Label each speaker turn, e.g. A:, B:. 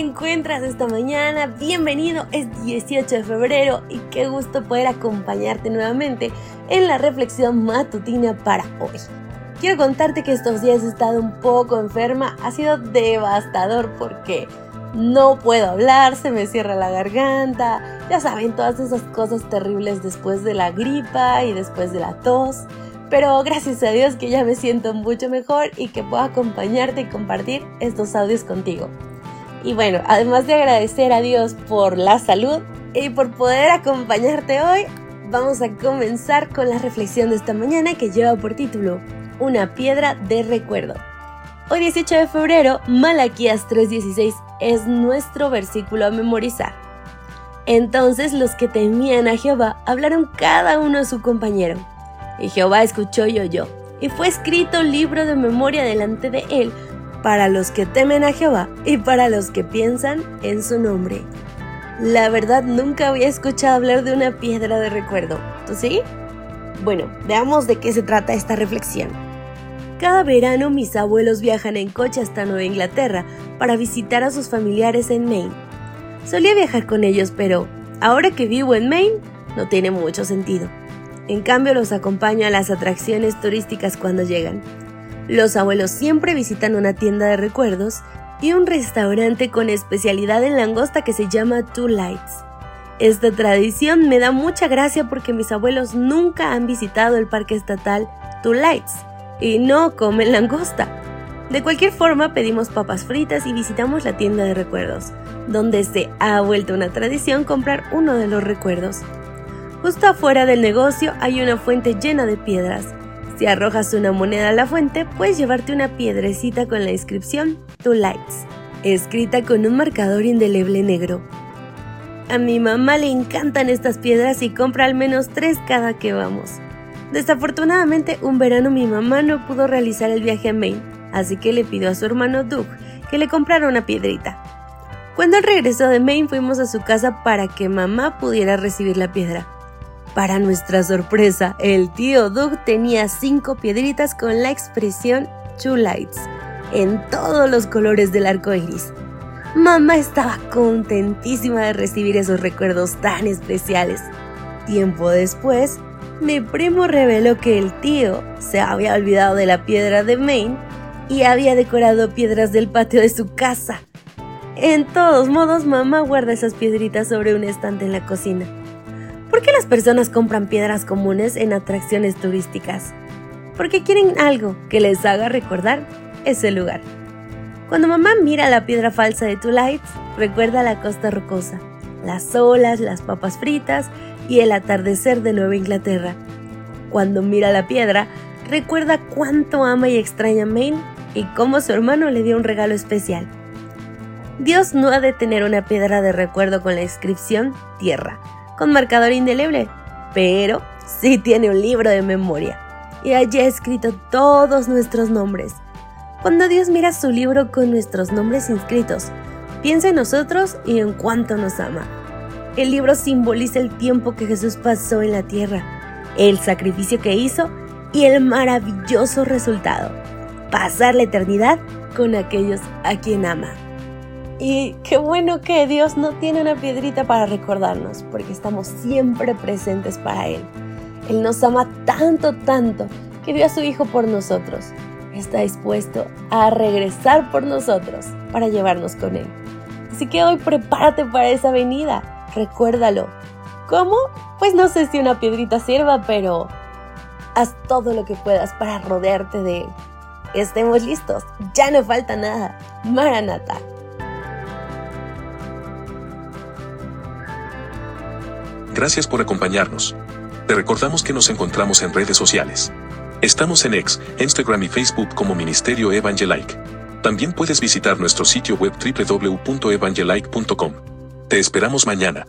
A: encuentras esta mañana? Bienvenido, es 18 de febrero y qué gusto poder acompañarte nuevamente en la reflexión matutina para hoy. Quiero contarte que estos días he estado un poco enferma, ha sido devastador porque no puedo hablar, se me cierra la garganta, ya saben, todas esas cosas terribles después de la gripa y después de la tos. Pero gracias a Dios que ya me siento mucho mejor y que puedo acompañarte y compartir estos audios contigo. Y bueno, además de agradecer a Dios por la salud y por poder acompañarte hoy, vamos a comenzar con la reflexión de esta mañana que lleva por título Una piedra de recuerdo. Hoy 18 de febrero, Malaquías 3:16 es nuestro versículo a memorizar. Entonces los que temían a Jehová hablaron cada uno a su compañero. Y Jehová escuchó y oyó. Y fue escrito libro de memoria delante de él para los que temen a Jehová y para los que piensan en su nombre. La verdad nunca había escuchado hablar de una piedra de recuerdo. ¿Tú sí? Bueno, veamos de qué se trata esta reflexión. Cada verano mis abuelos viajan en coche hasta Nueva Inglaterra para visitar a sus familiares en Maine. Solía viajar con ellos, pero ahora que vivo en Maine, no tiene mucho sentido. En cambio, los acompaño a las atracciones turísticas cuando llegan. Los abuelos siempre visitan una tienda de recuerdos y un restaurante con especialidad en langosta que se llama Two Lights. Esta tradición me da mucha gracia porque mis abuelos nunca han visitado el parque estatal Two Lights y no comen langosta. De cualquier forma, pedimos papas fritas y visitamos la tienda de recuerdos, donde se ha vuelto una tradición comprar uno de los recuerdos. Justo afuera del negocio hay una fuente llena de piedras si arrojas una moneda a la fuente, puedes llevarte una piedrecita con la inscripción Two Lights, escrita con un marcador indeleble negro. A mi mamá le encantan estas piedras y compra al menos tres cada que vamos. Desafortunadamente, un verano mi mamá no pudo realizar el viaje a Maine, así que le pidió a su hermano Doug que le comprara una piedrita. Cuando él regresó de Maine fuimos a su casa para que mamá pudiera recibir la piedra. Para nuestra sorpresa, el tío Doug tenía cinco piedritas con la expresión Two Lights en todos los colores del arco iris. Mamá estaba contentísima de recibir esos recuerdos tan especiales. Tiempo después, mi primo reveló que el tío se había olvidado de la piedra de Maine y había decorado piedras del patio de su casa. En todos modos, mamá guarda esas piedritas sobre un estante en la cocina. ¿Por qué las personas compran piedras comunes en atracciones turísticas? Porque quieren algo que les haga recordar ese lugar. Cuando mamá mira la piedra falsa de Two Lights, recuerda la costa rocosa, las olas, las papas fritas y el atardecer de Nueva Inglaterra. Cuando mira la piedra, recuerda cuánto ama y extraña Maine y cómo su hermano le dio un regalo especial. Dios no ha de tener una piedra de recuerdo con la inscripción Tierra, con marcador indeleble, pero sí tiene un libro de memoria. Y allí ha escrito todos nuestros nombres. Cuando Dios mira su libro con nuestros nombres inscritos, piensa en nosotros y en cuánto nos ama. El libro simboliza el tiempo que Jesús pasó en la tierra, el sacrificio que hizo y el maravilloso resultado, pasar la eternidad con aquellos a quien ama. Y qué bueno que Dios no tiene una piedrita para recordarnos, porque estamos siempre presentes para Él. Él nos ama tanto, tanto, que dio a su Hijo por nosotros. Está dispuesto a regresar por nosotros para llevarnos con Él. Así que hoy prepárate para esa venida. Recuérdalo. ¿Cómo? Pues no sé si una piedrita sirva, pero haz todo lo que puedas para rodearte de Él. Estemos listos. Ya no falta nada. Maranata.
B: Gracias por acompañarnos. Te recordamos que nos encontramos en redes sociales. Estamos en X, Instagram y Facebook como Ministerio Evangelike. También puedes visitar nuestro sitio web www.evangelike.com. Te esperamos mañana.